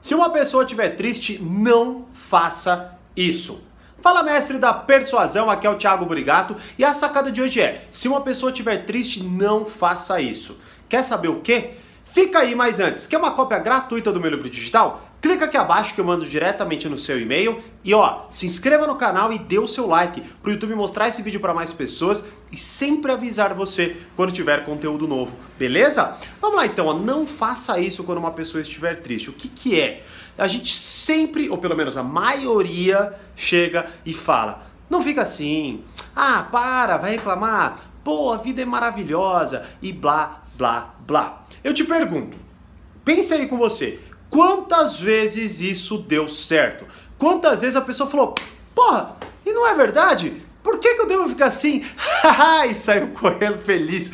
Se uma pessoa estiver triste, não faça isso. Fala mestre da persuasão, aqui é o Thiago Burigato e a sacada de hoje é: se uma pessoa estiver triste, não faça isso. Quer saber o que? Fica aí, mas antes, quer uma cópia gratuita do meu livro digital? Clica aqui abaixo que eu mando diretamente no seu e-mail e ó, se inscreva no canal e dê o seu like para o YouTube mostrar esse vídeo para mais pessoas e sempre avisar você quando tiver conteúdo novo, beleza? Vamos lá então, ó, não faça isso quando uma pessoa estiver triste. O que que é? A gente sempre, ou pelo menos a maioria, chega e fala: "Não fica assim. Ah, para, vai reclamar. Pô, a vida é maravilhosa" e blá, blá, blá. Eu te pergunto, pense aí com você, Quantas vezes isso deu certo? Quantas vezes a pessoa falou, porra, e não é verdade? Por que, que eu devo ficar assim? e saiu correndo feliz.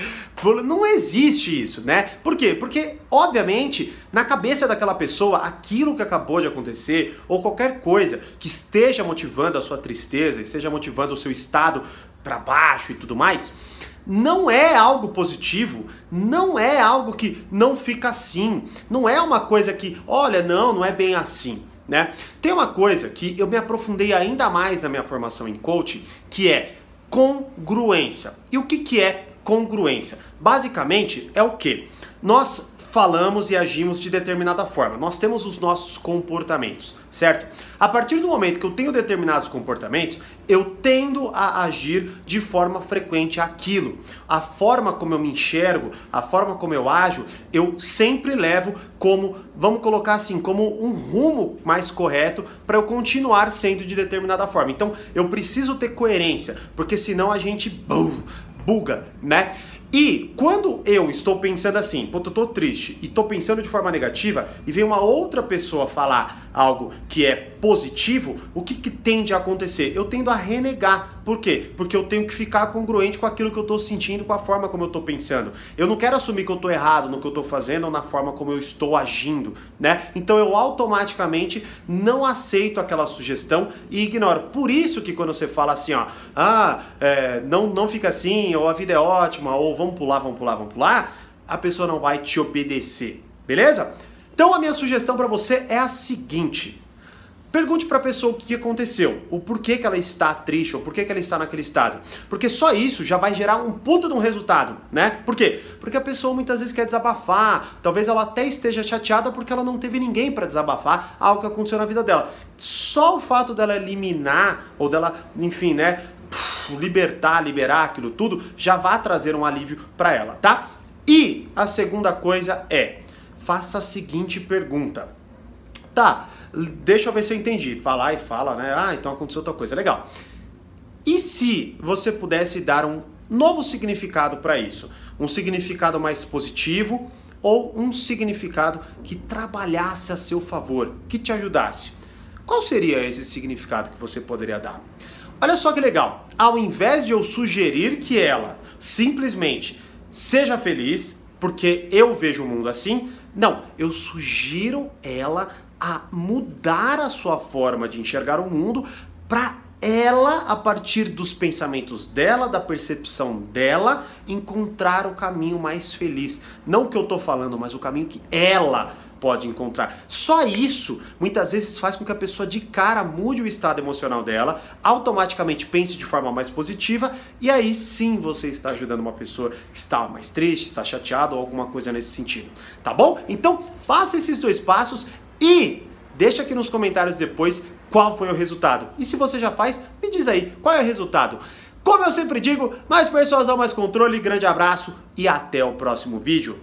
Não existe isso, né? Por quê? Porque, obviamente, na cabeça daquela pessoa, aquilo que acabou de acontecer, ou qualquer coisa que esteja motivando a sua tristeza, esteja motivando o seu estado para baixo e tudo mais, não é algo positivo, não é algo que não fica assim, não é uma coisa que, olha, não, não é bem assim. Né? Tem uma coisa que eu me aprofundei ainda mais na minha formação em coaching, que é congruência. E o que, que é congruência? Basicamente é o que? Nós falamos e agimos de determinada forma. Nós temos os nossos comportamentos, certo? A partir do momento que eu tenho determinados comportamentos, eu tendo a agir de forma frequente aquilo. A forma como eu me enxergo, a forma como eu ajo, eu sempre levo como, vamos colocar assim, como um rumo mais correto para eu continuar sendo de determinada forma. Então, eu preciso ter coerência, porque senão a gente buga, né? E quando eu estou pensando assim, pô, eu tô triste e tô pensando de forma negativa e vem uma outra pessoa falar algo que é positivo, o que, que tende a acontecer? Eu tendo a renegar. Por quê? Porque eu tenho que ficar congruente com aquilo que eu estou sentindo, com a forma como eu estou pensando. Eu não quero assumir que eu estou errado no que eu estou fazendo ou na forma como eu estou agindo, né? Então eu automaticamente não aceito aquela sugestão e ignoro. Por isso que quando você fala assim, ó, ah, é, não, não fica assim, ou a vida é ótima, ou vamos pular, vamos pular, vamos pular, a pessoa não vai te obedecer, beleza? Então a minha sugestão para você é a seguinte: Pergunte para a pessoa o que aconteceu, o porquê que ela está triste, ou porquê que ela está naquele estado. Porque só isso já vai gerar um puta de um resultado, né? Por quê? Porque a pessoa muitas vezes quer desabafar, talvez ela até esteja chateada porque ela não teve ninguém para desabafar algo que aconteceu na vida dela. Só o fato dela eliminar, ou dela, enfim, né, libertar, liberar aquilo tudo, já vai trazer um alívio para ela, tá? E a segunda coisa é, faça a seguinte pergunta. Tá, deixa eu ver se eu entendi. Falar e fala, né? Ah, então aconteceu outra coisa. Legal. E se você pudesse dar um novo significado para isso? Um significado mais positivo ou um significado que trabalhasse a seu favor, que te ajudasse? Qual seria esse significado que você poderia dar? Olha só que legal. Ao invés de eu sugerir que ela simplesmente seja feliz, porque eu vejo o mundo assim, não, eu sugiro ela a mudar a sua forma de enxergar o mundo para ela, a partir dos pensamentos dela, da percepção dela, encontrar o caminho mais feliz. Não o que eu estou falando, mas o caminho que ela pode encontrar. Só isso muitas vezes faz com que a pessoa de cara mude o estado emocional dela, automaticamente pense de forma mais positiva e aí sim você está ajudando uma pessoa que está mais triste, está chateado ou alguma coisa nesse sentido. Tá bom? Então faça esses dois passos e deixa aqui nos comentários depois qual foi o resultado. E se você já faz, me diz aí qual é o resultado. Como eu sempre digo, mais persuasão, mais controle, grande abraço e até o próximo vídeo.